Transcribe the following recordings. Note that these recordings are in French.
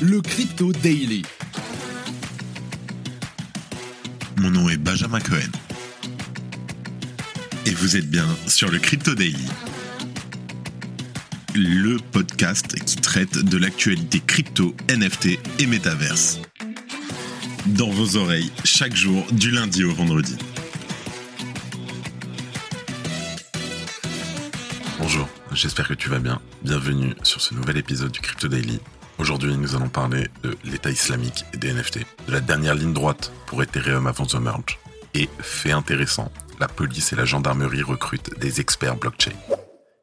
le Crypto Daily. Mon nom est Benjamin Cohen. Et vous êtes bien sur le Crypto Daily. Le podcast qui traite de l'actualité crypto, NFT et métaverse. Dans vos oreilles, chaque jour, du lundi au vendredi. Bonjour, j'espère que tu vas bien. Bienvenue sur ce nouvel épisode du Crypto Daily. Aujourd'hui, nous allons parler de l'État islamique et des NFT, de la dernière ligne droite pour Ethereum avant The Merge. Et, fait intéressant, la police et la gendarmerie recrutent des experts blockchain.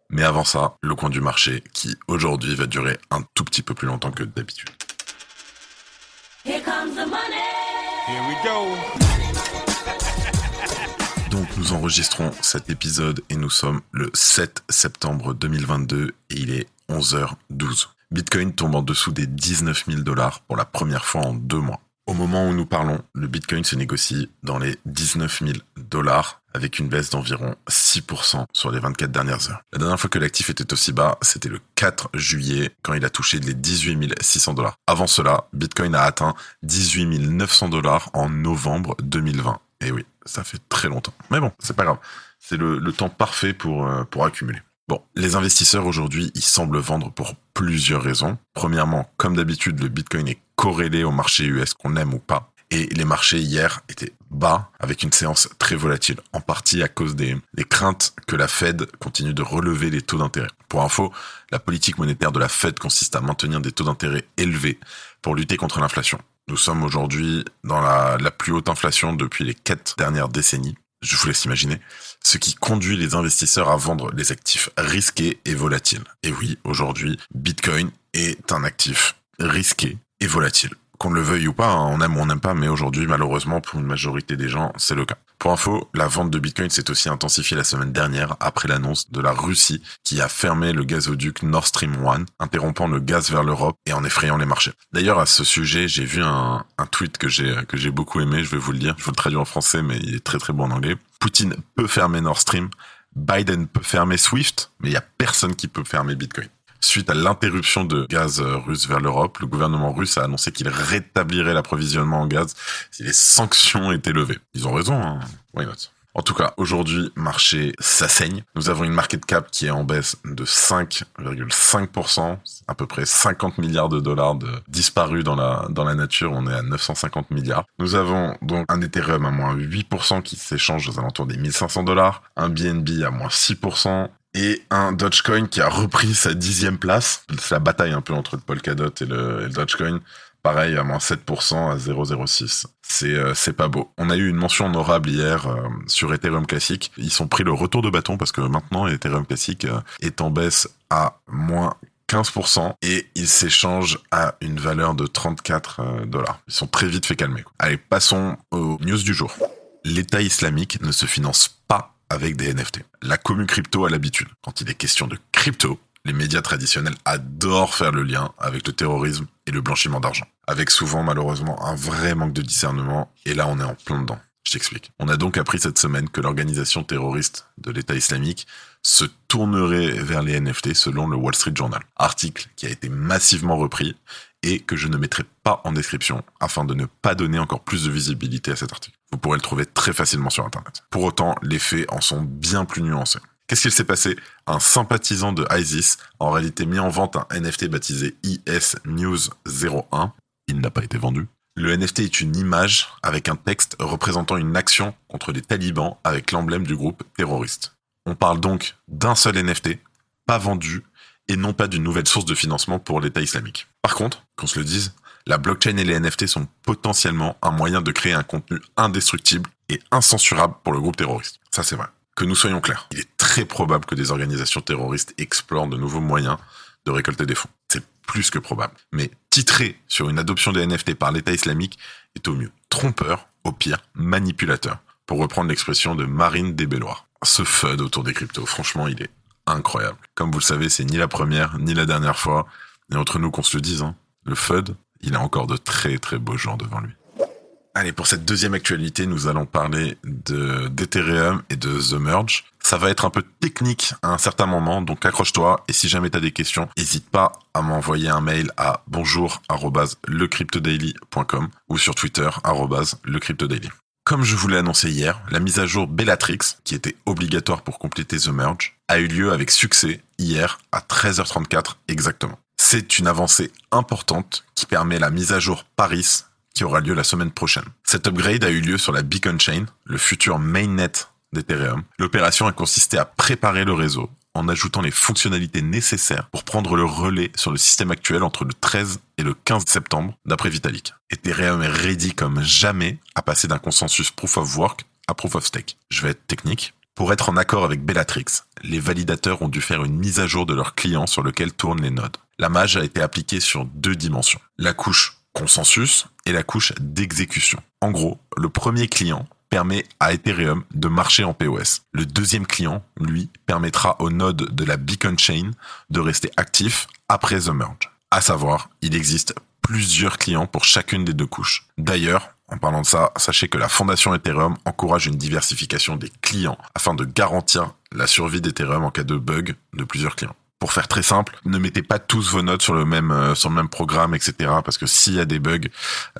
Mais avant ça, le coin du marché qui aujourd'hui va durer un tout petit peu plus longtemps que d'habitude. Donc nous enregistrons cet épisode et nous sommes le 7 septembre 2022 et il est 11h12. Bitcoin tombe en dessous des 19 000 dollars pour la première fois en deux mois. Au moment où nous parlons, le Bitcoin se négocie dans les 19 000 dollars avec une baisse d'environ 6% sur les 24 dernières heures. La dernière fois que l'actif était aussi bas, c'était le 4 juillet quand il a touché les 18 600 dollars. Avant cela, Bitcoin a atteint 18 900 dollars en novembre 2020. Et oui, ça fait très longtemps. Mais bon, c'est pas grave. C'est le, temps parfait pour, euh, pour accumuler. Bon, les investisseurs aujourd'hui, ils semblent vendre pour plusieurs raisons. Premièrement, comme d'habitude, le Bitcoin est corrélé au marché US qu'on aime ou pas. Et les marchés hier étaient bas avec une séance très volatile, en partie à cause des, craintes que la Fed continue de relever les taux d'intérêt. Pour info, la politique monétaire de la Fed consiste à maintenir des taux d'intérêt élevés pour lutter contre l'inflation. Nous sommes aujourd'hui dans la plus haute inflation depuis les quatre dernières décennies je vous laisse imaginer, ce qui conduit les investisseurs à vendre les actifs risqués et volatiles. Et oui, aujourd'hui, Bitcoin est un actif risqué et volatile. Qu'on le veuille ou pas, hein, on aime ou on n'aime pas, mais aujourd'hui, malheureusement, pour une majorité des gens, c'est le cas. Pour info, la vente de Bitcoin s'est aussi intensifiée la semaine dernière après l'annonce de la Russie qui a fermé le gazoduc Nord Stream 1, interrompant le gaz vers l'Europe et en effrayant les marchés. D'ailleurs, à ce sujet, j'ai vu un, tweet que j'ai que j'ai beaucoup aimé, je vais vous le dire, je vous le traduis en français, mais il est très très bon en anglais. Poutine peut fermer Nord Stream, Biden peut fermer Swift, mais il y a personne qui peut fermer Bitcoin. Suite à l'interruption de gaz russe vers l'Europe, le gouvernement russe a annoncé qu'il rétablirait l'approvisionnement en gaz si les sanctions étaient levées. Ils ont raison, hein Why not? En tout cas, aujourd'hui, marché s'assaigne. Nous avons une market cap qui est en baisse de 5,5%, à peu près 50 milliards de dollars disparus dans la, dans la nature. On est à 950 milliards. Nous avons donc un Ethereum à moins 8% qui s'échange aux alentours des 1500 dollars, un BNB à moins 6%, et un Dogecoin qui a repris sa dixième place. C'est la bataille un peu entre le Polkadot et le, Dogecoin. Pareil, à moins 7% à 0,06. C'est euh, pas beau. On a eu une mention honorable hier euh, sur Ethereum Classic. Ils sont pris le retour de bâton parce que maintenant Ethereum Classic euh, est en baisse à moins 15% et il s'échange à une valeur de 34 dollars. Ils sont très vite fait calmer. Allez, passons aux news du jour. L'État islamique ne se finance pas avec des NFT. La commu crypto a l'habitude. Quand il est question de crypto, les médias traditionnels adorent faire le lien avec le terrorisme et le blanchiment d'argent. Avec souvent malheureusement un vrai manque de discernement, et là on est en plein dedans. Je t'explique. On a donc appris cette semaine que l'organisation terroriste de l'État islamique se tournerait vers les NFT selon le Wall Street Journal. Article qui a été massivement repris et que je ne mettrai pas en description afin de ne pas donner encore plus de visibilité à cet article. Vous pourrez le trouver très facilement sur Internet. Pour autant, les faits en sont bien plus nuancés. Qu'est-ce qu'il s'est passé? Un sympathisant de ISIS a en réalité mis en vente un NFT baptisé IS News 01. Il n'a pas été vendu. Le NFT est une image avec un texte représentant une action contre les talibans avec l'emblème du groupe terroriste. On parle donc d'un seul NFT, pas vendu, et non pas d'une nouvelle source de financement pour l'État islamique. Par contre, qu'on se le dise, la blockchain et les NFT sont potentiellement un moyen de créer un contenu indestructible et incensurable pour le groupe terroriste. Ça c'est vrai. Que nous soyons clairs, il est très probable que des organisations terroristes explorent de nouveaux moyens de récolter des fonds. C'est plus que probable. Mais titrer sur une adoption des NFT par l'État islamique est au mieux trompeur, au pire manipulateur, pour reprendre l'expression de Marine Desbellois. Ce FUD autour des cryptos, franchement, il est incroyable. Comme vous le savez, c'est ni la première, ni la dernière fois. Et entre nous qu'on se le dise, hein, le FUD, il a encore de très très beaux gens devant lui. Allez, pour cette deuxième actualité, nous allons parler de d'Ethereum et de The Merge. Ça va être un peu technique à un certain moment, donc accroche-toi. Et si jamais tu as des questions, n'hésite pas à m'envoyer un mail à bonjour@lecryptodaily.com ou sur Twitter @lecryptodaily. Comme je vous l'ai annoncé hier, la mise à jour Bellatrix, qui était obligatoire pour compléter The Merge, a eu lieu avec succès hier à 13h34 exactement. C'est une avancée importante qui permet la mise à jour Paris qui aura lieu la semaine prochaine. Cet upgrade a eu lieu sur la Beacon Chain, le futur mainnet d'Ethereum. L'opération a consisté à préparer le réseau en ajoutant les fonctionnalités nécessaires pour prendre le relais sur le système actuel entre le 13 et le 15 septembre, d'après Vitalik. Ethereum est ready comme jamais à passer d'un consensus proof of work à proof of stake. Je vais être technique. Pour être en accord avec Bellatrix, les validateurs ont dû faire une mise à jour de leur client sur lequel tournent les nodes. La mage a été appliquée sur deux dimensions. La couche consensus et la couche d'exécution. En gros, le premier client permet à Ethereum de marcher en POS. Le deuxième client, lui, permettra au node de la Beacon Chain de rester actif après the merge. À savoir, il existe plusieurs clients pour chacune des deux couches. D'ailleurs, en parlant de ça, sachez que la fondation Ethereum encourage une diversification des clients afin de garantir la survie d'Ethereum en cas de bug de plusieurs clients pour faire très simple, ne mettez pas tous vos notes sur le même euh, sur le même programme, etc. Parce que s'il y a des bugs,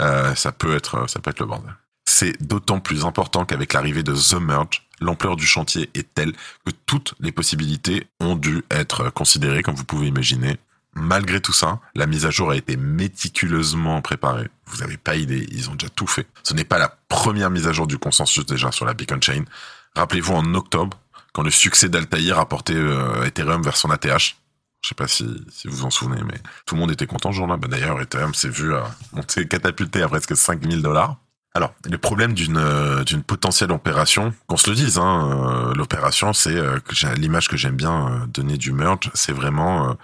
euh, ça peut être ça peut être le bordel. C'est d'autant plus important qu'avec l'arrivée de The Merge, l'ampleur du chantier est telle que toutes les possibilités ont dû être considérées, comme vous pouvez imaginer. Malgré tout ça, la mise à jour a été méticuleusement préparée. Vous n'avez pas idée, ils ont déjà tout fait. Ce n'est pas la première mise à jour du consensus déjà sur la Beacon Chain. Rappelez-vous en octobre, quand le succès d'Altaïr a porté euh, Ethereum vers son ATH. Je sais pas si, si vous vous en souvenez, mais tout le monde était content ce jour-là. Bah, D'ailleurs, Ethereum s'est vu euh, monter catapulté à presque 5000 dollars. Alors, le problème d'une euh, d'une potentielle opération, qu'on se le dise, hein, l'opération, c'est l'image que j'aime bien donner du merge, c'est vraiment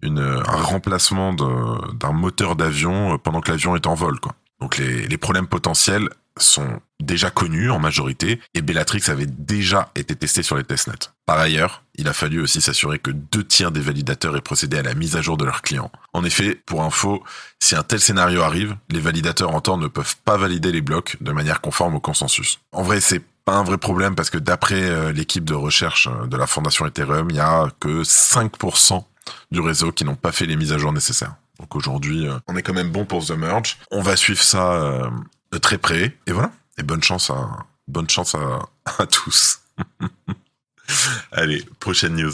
une, un remplacement d'un moteur d'avion pendant que l'avion est en vol, quoi. Donc les, les problèmes potentiels, sont déjà connus en majorité et Bellatrix avait déjà été testé sur les testnets. Par ailleurs, il a fallu aussi s'assurer que deux tiers des validateurs aient procédé à la mise à jour de leurs clients. En effet, pour info, si un tel scénario arrive, les validateurs en temps ne peuvent pas valider les blocs de manière conforme au consensus. En vrai, c'est pas un vrai problème parce que d'après euh, l'équipe de recherche euh, de la fondation Ethereum, il y a que 5% du réseau qui n'ont pas fait les mises à jour nécessaires. Donc aujourd'hui, euh, on est quand même bon pour The Merge. On va suivre ça de très près. Et voilà. Et bonne chance à, bonne chance à, tous. Allez, prochaine news.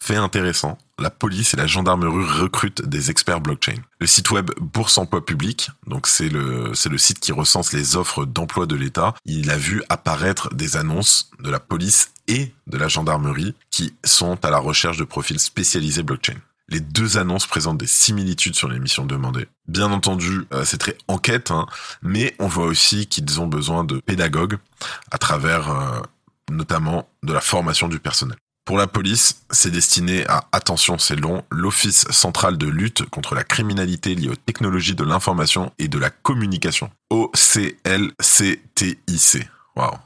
Fait intéressant, la police et la gendarmerie recrutent des experts blockchain. Le site web Bourse Emploi Public, donc c'est le c'est le site qui recense les offres d'emploi de l'État. Il a vu apparaître des annonces de la police et de la gendarmerie qui sont à la recherche de profils spécialisés blockchain. Les deux annonces présentent des similitudes sur les missions demandées. Bien entendu, euh, c'est très enquête, hein, mais on voit aussi qu'ils ont besoin de pédagogues à travers euh, notamment de la formation du personnel. Pour la police, c'est destiné à, attention c'est long, l'Office central de lutte contre la criminalité liée aux technologies de l'information et de la communication. OCLCTIC.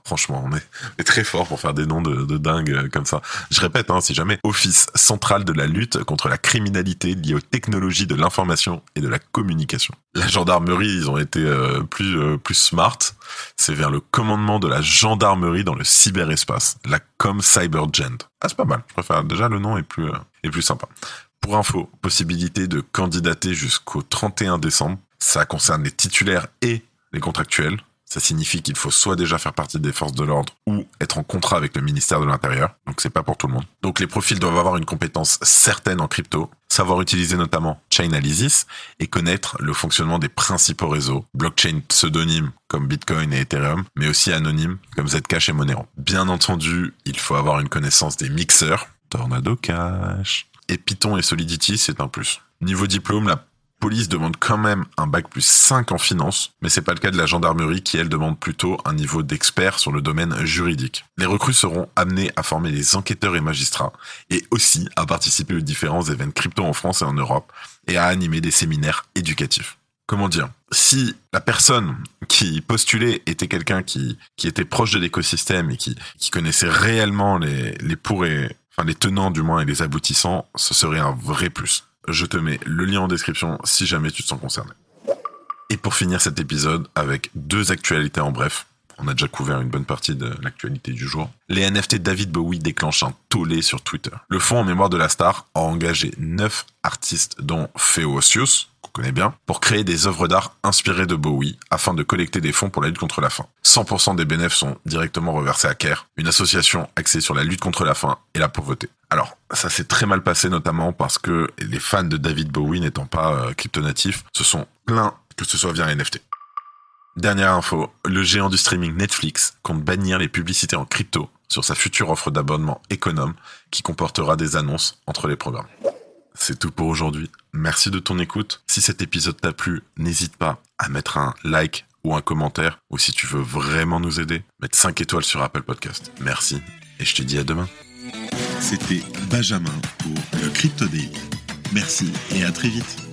Franchement, on est, très fort pour faire des noms de, dingue euh, comme ça. Je répète, hein, si jamais Office central de la lutte contre la criminalité liée aux technologies de l'information et de la communication. La gendarmerie, ils ont été euh, plus euh, plus smart. C'est vers le commandement de la gendarmerie dans le cyberespace, la Com Cybergent. Ah, c'est pas mal. Je préfère déjà le nom est plus est plus sympa. Pour info, possibilité de candidater jusqu'au 31 décembre. Ça concerne les titulaires et les contractuels. Ça signifie qu'il faut soit déjà faire partie des forces de l'ordre ou être en contrat avec le ministère de l'Intérieur. Donc c'est pas pour tout le monde. Donc les profils doivent avoir une compétence certaine en crypto, savoir utiliser notamment Chainalysis et connaître le fonctionnement des principaux réseaux, blockchain pseudonymes comme Bitcoin et Ethereum, mais aussi anonymes comme Zcash et Monero. Bien entendu, il faut avoir une connaissance des mixeurs, Tornado Cash. Et Python et Solidity, c'est un plus. Niveau diplôme, la police demande quand même un bac plus 5 en finance, mais c'est pas le cas de la gendarmerie qui elle demande plutôt un niveau d'expert sur le domaine juridique. Les recrues seront amenés à former les enquêteurs et magistrats et aussi à participer aux différents événements crypto en France et en Europe et à animer des séminaires éducatifs. Comment dire? Si la personne qui postulait était quelqu'un qui, qui était proche de l'écosystème et qui, qui connaissait réellement les, les pour et, enfin les tenants du moins et les aboutissants, ce serait un vrai plus. Je te mets le lien en description si jamais tu te sens concerné. Et pour finir cet épisode avec deux actualités en bref. On a déjà couvert une bonne partie de l'actualité du jour. Les NFT David Bowie déclenchent un tollé sur Twitter. Le fonds en mémoire de la star a engagé neuf artistes, dont Feocius, connaît bien, pour créer des œuvres d'art inspirées de Bowie afin de collecter des fonds pour la lutte contre la faim. 100% des bénéfices sont directement reversés à CARE, une association axée sur la lutte contre la faim et la pauvreté. Alors, ça s'est très mal passé notamment parce que les fans de David Bowie n'étant pas euh, cryptonatifs se sont plaints que ce soit via NFT. Dernière info, le géant du streaming Netflix compte bannir les publicités en crypto sur sa future offre d'abonnement économe qui comportera des annonces entre les programmes. C'est tout pour aujourd'hui. Merci de ton écoute. Si cet épisode t'a plu, n'hésite pas à mettre un like ou un commentaire ou si tu veux vraiment nous aider, mettre 5 étoiles sur Apple Podcast. Merci et je te dis à demain. C'était Benjamin pour le Crypto. Merci et à très vite.